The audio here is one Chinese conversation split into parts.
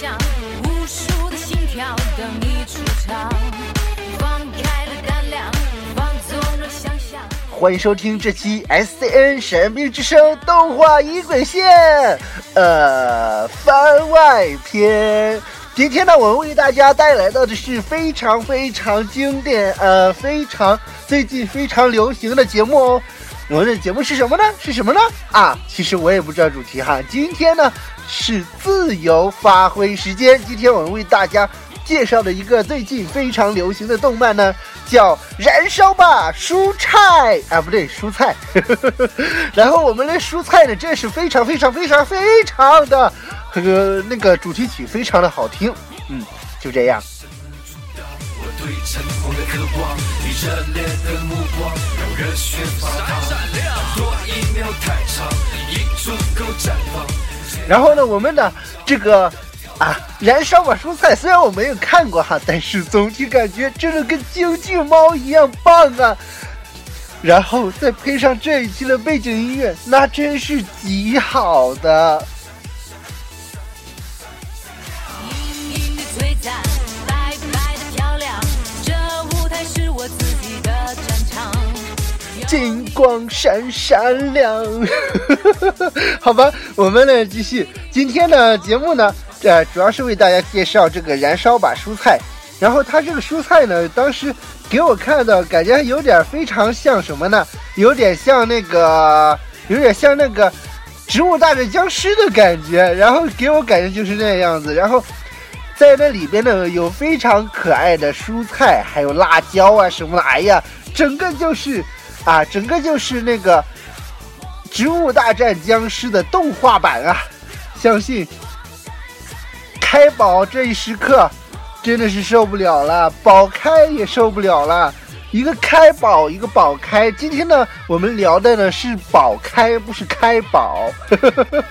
想无数的心跳等你出场，放开了胆量，放纵了想象。欢迎收听这期 SCN《神兵之声》动画音轨线呃番外篇。今天呢，我为大家带来的是非常非常经典、呃，非常最近、非常流行的节目哦。我们的节目是什么呢？是什么呢？啊，其实我也不知道主题哈。今天呢是自由发挥时间。今天我们为大家介绍的一个最近非常流行的动漫呢，叫《燃烧吧蔬菜》啊，不对，蔬菜。然后我们的蔬菜呢，这是非常非常非常非常的，那个那个主题曲非常的好听。嗯，就这样。对成功的渴望，你热烈的目光让热血发烫。多一秒太长，已足够绽放。然后呢，我们的这个啊，燃烧吧蔬菜，虽然我没有看过哈，但是总体感觉真的跟京剧猫一样棒啊。然后再配上这一期的背景音乐，那真是极好的。金光闪闪亮，好吧，我们呢继续今天的节目呢，呃，主要是为大家介绍这个燃烧吧蔬菜。然后它这个蔬菜呢，当时给我看的感觉有点非常像什么呢？有点像那个，有点像那个《植物大战僵尸》的感觉。然后给我感觉就是那样子。然后在那里边呢，有非常可爱的蔬菜，还有辣椒啊什么的。哎呀，整个就是。啊，整个就是那个《植物大战僵尸》的动画版啊！相信开宝这一时刻真的是受不了了，宝开也受不了了。一个开宝，一个宝开。今天呢，我们聊的呢是宝开，不是开宝。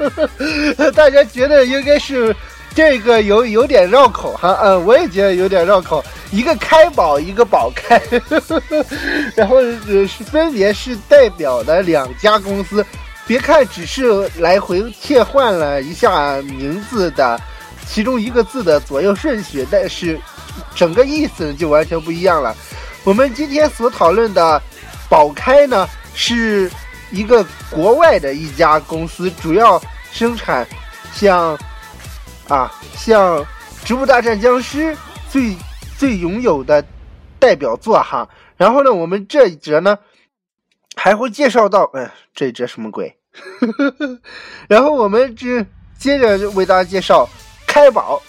大家觉得应该是这个有有点绕口哈？嗯，我也觉得有点绕口。一个开宝，一个宝开，然后是分别是代表的两家公司。别看只是来回切换了一下名字的其中一个字的左右顺序，但是整个意思就完全不一样了。我们今天所讨论的宝开呢，是一个国外的一家公司，主要生产像啊像《植物大战僵尸》最。最拥有的代表作哈，然后呢，我们这一节呢还会介绍到，哎，这一节什么鬼？然后我们这接着为大家介绍开宝，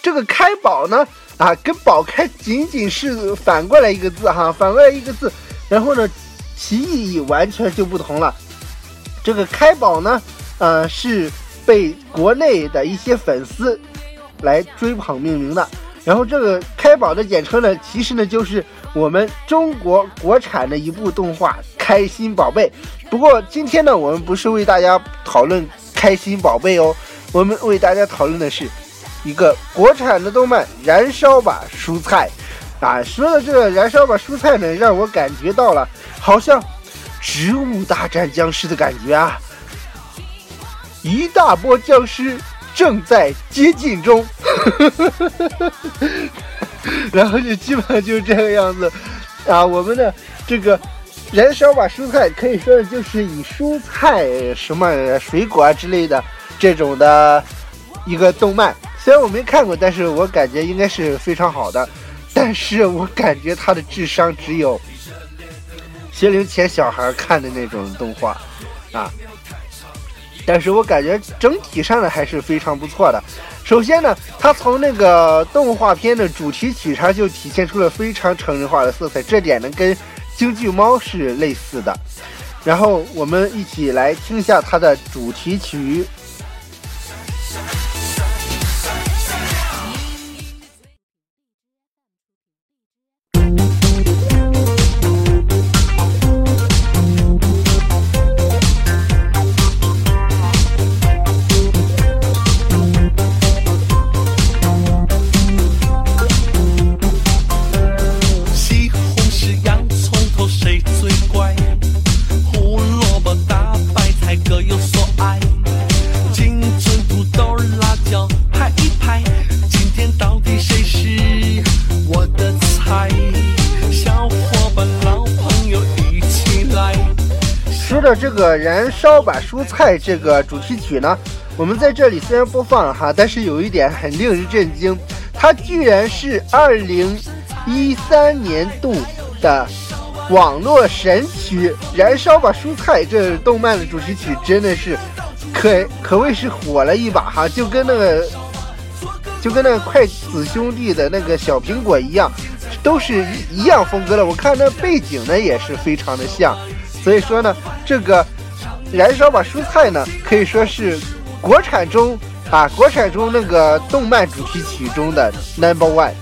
这个开宝呢啊，跟宝开仅仅是反过来一个字哈，反过来一个字，然后呢，其意义完全就不同了。这个开宝呢，呃，是被国内的一些粉丝来追捧命名的。然后这个开宝的简称呢，其实呢就是我们中国国产的一部动画《开心宝贝》。不过今天呢，我们不是为大家讨论《开心宝贝》哦，我们为大家讨论的是一个国产的动漫《燃烧吧蔬菜》啊。说的这个《燃烧吧蔬菜》呢，让我感觉到了好像《植物大战僵尸》的感觉啊，一大波僵尸。正在接近中，然后就基本上就是这个样子啊。我们的这个燃烧吧蔬菜，可以说的就是以蔬菜、什么水果啊之类的这种的一个动漫。虽然我没看过，但是我感觉应该是非常好的。但是我感觉他的智商只有学龄前小孩看的那种动画啊。但是我感觉整体上呢还是非常不错的。首先呢，它从那个动画片的主题曲上就体现出了非常成人化的色彩，这点呢跟京剧猫是类似的。然后我们一起来听一下它的主题曲。说到这个《燃烧吧蔬菜》这个主题曲呢，我们在这里虽然播放了哈，但是有一点很令人震惊，它居然是二零一三年度的网络神曲《燃烧吧蔬菜》这动漫的主题曲，真的是可可谓是火了一把哈，就跟那个就跟那个筷子兄弟的那个小苹果一样，都是一一样风格的。我看那背景呢也是非常的像。所以说呢，这个燃烧吧蔬菜呢，可以说是国产中啊，国产中那个动漫主题曲中的 number one。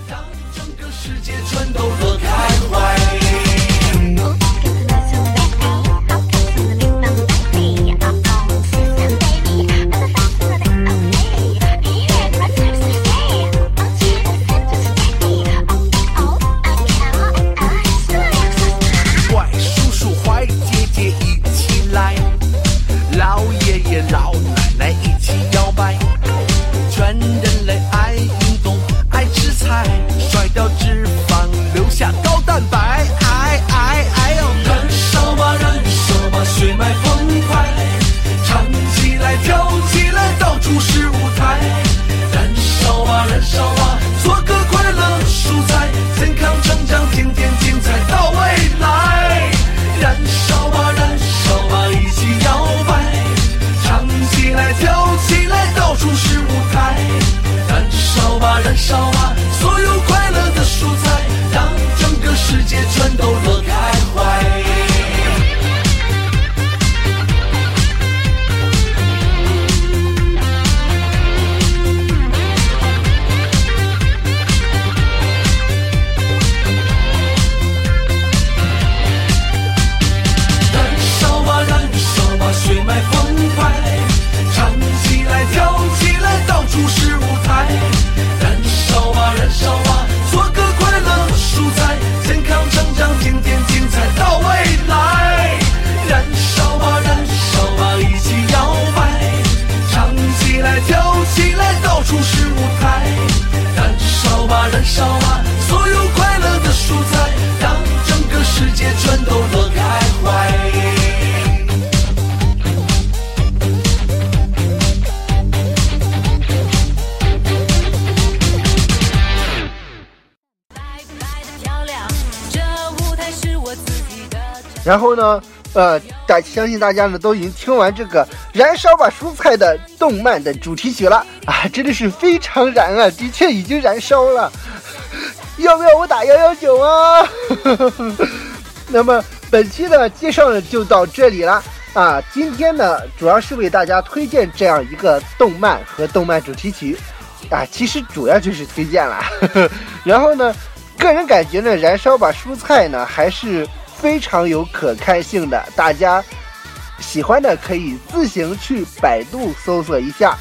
然后呢，呃，大相信大家呢都已经听完这个《燃烧吧蔬菜》的动漫的主题曲了啊，真的是非常燃啊，的确已经燃烧了。要不要我打幺幺九啊？那么本期的介绍呢就到这里了啊。今天呢主要是为大家推荐这样一个动漫和动漫主题曲啊，其实主要就是推荐了。然后呢，个人感觉呢，《燃烧吧蔬菜》呢还是。非常有可看性的，大家喜欢的可以自行去百度搜索一下。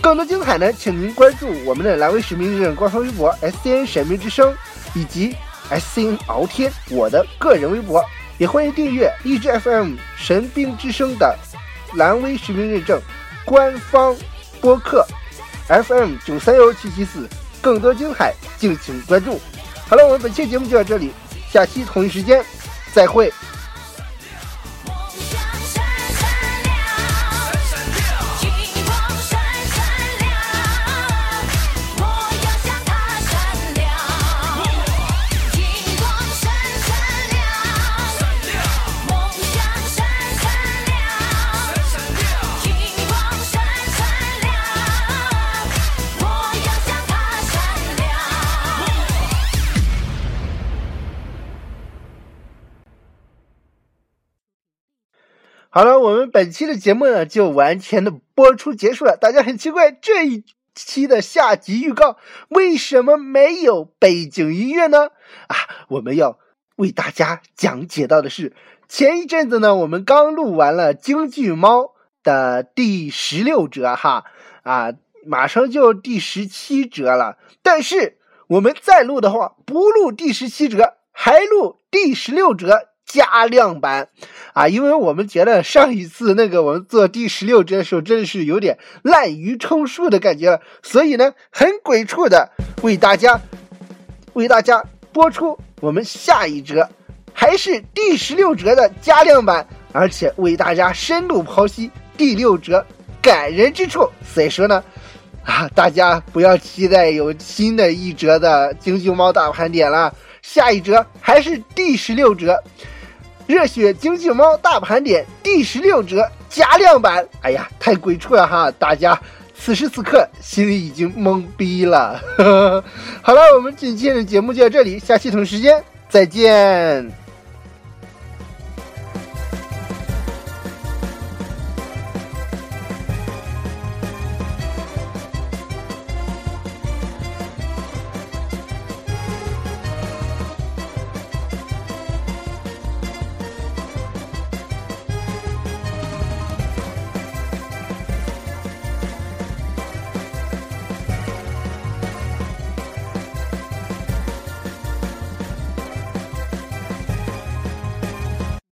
更多精彩呢，请您关注我们的蓝威使命日官方微博 S C N 神秘之声以及 S C N 敖天我的个人微博，也欢迎订阅荔枝 F M 神兵之声的蓝威使命认证官方播客 F M 九三幺七七四。更多精彩，敬请关注。好了，我们本期节目就到这里。下期同一时间，再会。好了，我们本期的节目呢就完全的播出结束了。大家很奇怪，这一期的下集预告为什么没有背景音乐呢？啊，我们要为大家讲解到的是，前一阵子呢，我们刚录完了《京剧猫》的第十六折，哈啊，马上就第十七折了。但是我们再录的话，不录第十七折，还录第十六折。加量版啊，因为我们觉得上一次那个我们做第十六折的时候，真的是有点滥竽充数的感觉了，所以呢，很鬼畜的为大家为大家播出我们下一折，还是第十六折的加量版而且为大家深度剖析第六折感人之处。所以说呢，啊，大家不要期待有新的一折的京剧猫大盘点了，下一折还是第十六折，热血京剧猫大盘点第十六折加量版。哎呀，太鬼畜了哈！大家此时此刻心里已经懵逼了。好了，我们今天的节目就到这里，下期同时间再见。